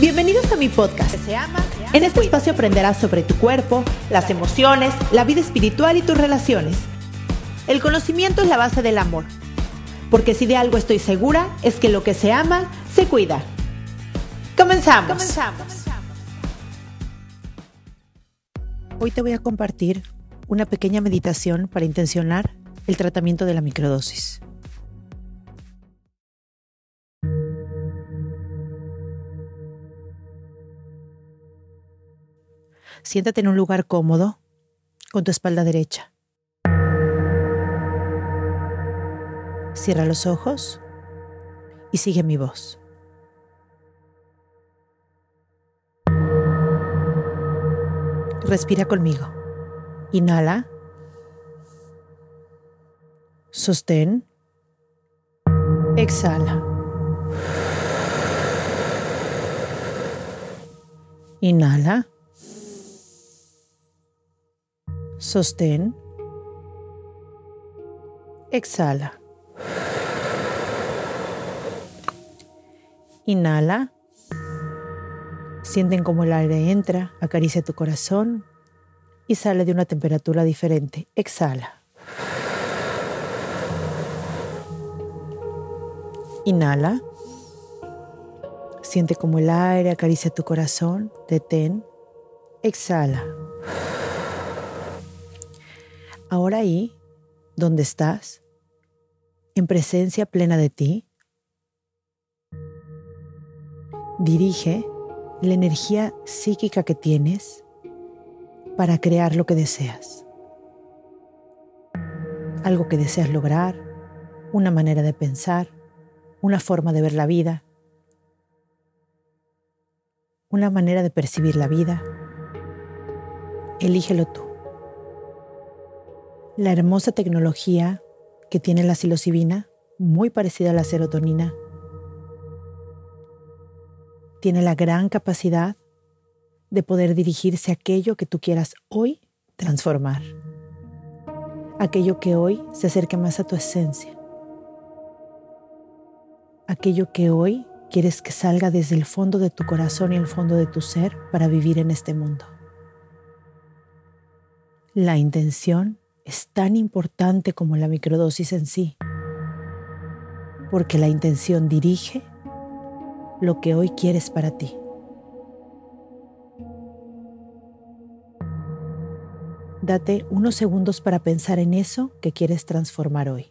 Bienvenidos a mi podcast. Se ama, en este espacio aprenderás sobre tu cuerpo, las emociones, la vida espiritual y tus relaciones. El conocimiento es la base del amor. Porque si de algo estoy segura es que lo que se ama, se cuida. Comenzamos. Comenzamos. Hoy te voy a compartir una pequeña meditación para intencionar el tratamiento de la microdosis. Siéntate en un lugar cómodo, con tu espalda derecha. Cierra los ojos y sigue mi voz. Respira conmigo. Inhala. Sostén. Exhala. Inhala. Sostén. Exhala. Inhala. Sienten cómo el aire entra, acaricia tu corazón y sale de una temperatura diferente. Exhala. Inhala. Siente cómo el aire acaricia tu corazón. Detén. Exhala. Ahora ahí, donde estás, en presencia plena de ti, dirige la energía psíquica que tienes para crear lo que deseas. Algo que deseas lograr, una manera de pensar, una forma de ver la vida, una manera de percibir la vida. Elígelo tú la hermosa tecnología que tiene la psilocibina, muy parecida a la serotonina, tiene la gran capacidad de poder dirigirse a aquello que tú quieras hoy transformar, aquello que hoy se acerque más a tu esencia, aquello que hoy quieres que salga desde el fondo de tu corazón y el fondo de tu ser para vivir en este mundo. La intención es tan importante como la microdosis en sí, porque la intención dirige lo que hoy quieres para ti. Date unos segundos para pensar en eso que quieres transformar hoy.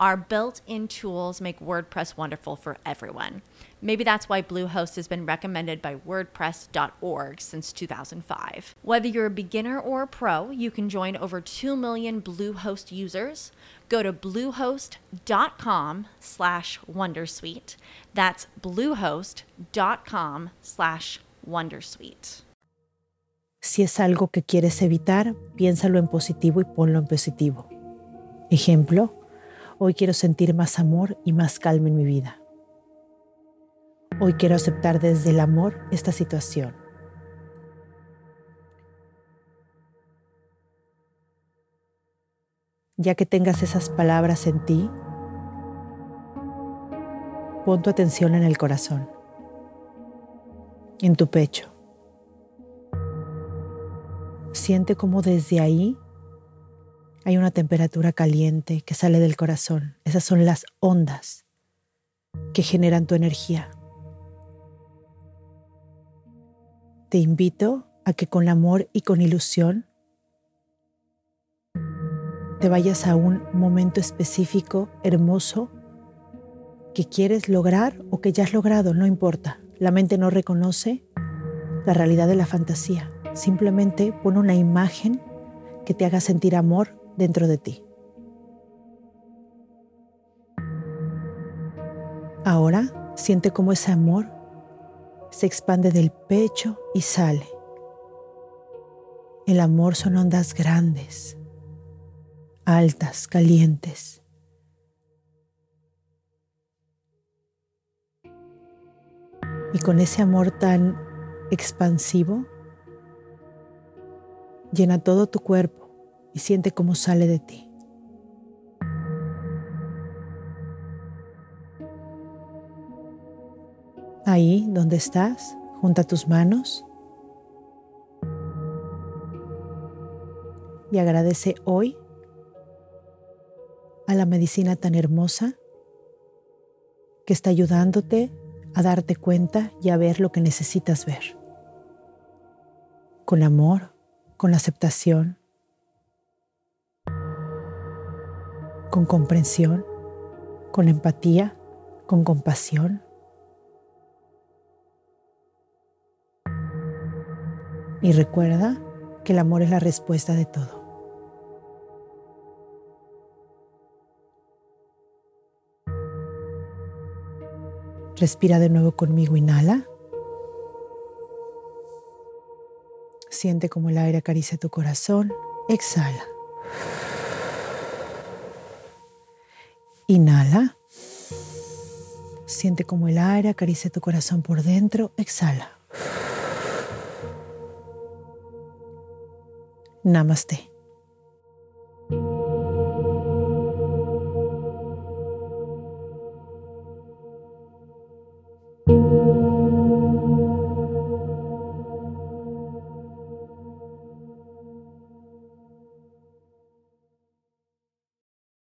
Our built in tools make WordPress wonderful for everyone. Maybe that's why Bluehost has been recommended by WordPress.org since 2005. Whether you're a beginner or a pro, you can join over 2 million Bluehost users. Go to bluehost.com slash Wondersuite. That's bluehost.com slash Wondersuite. Si es algo que quieres evitar, piénsalo en positivo y ponlo en positivo. Ejemplo, Hoy quiero sentir más amor y más calma en mi vida. Hoy quiero aceptar desde el amor esta situación. Ya que tengas esas palabras en ti, pon tu atención en el corazón, en tu pecho. Siente como desde ahí hay una temperatura caliente que sale del corazón. Esas son las ondas que generan tu energía. Te invito a que con amor y con ilusión te vayas a un momento específico, hermoso, que quieres lograr o que ya has logrado, no importa. La mente no reconoce la realidad de la fantasía. Simplemente pone una imagen que te haga sentir amor dentro de ti. Ahora siente cómo ese amor se expande del pecho y sale. El amor son ondas grandes, altas, calientes. Y con ese amor tan expansivo, llena todo tu cuerpo y siente cómo sale de ti. Ahí donde estás, junta tus manos y agradece hoy a la medicina tan hermosa que está ayudándote a darte cuenta y a ver lo que necesitas ver. Con amor, con aceptación, con comprensión, con empatía, con compasión. Y recuerda que el amor es la respuesta de todo. Respira de nuevo conmigo, inhala. Siente como el aire acaricia tu corazón. Exhala. Inhala. Siente como el aire acaricia tu corazón por dentro. Exhala. Namaste.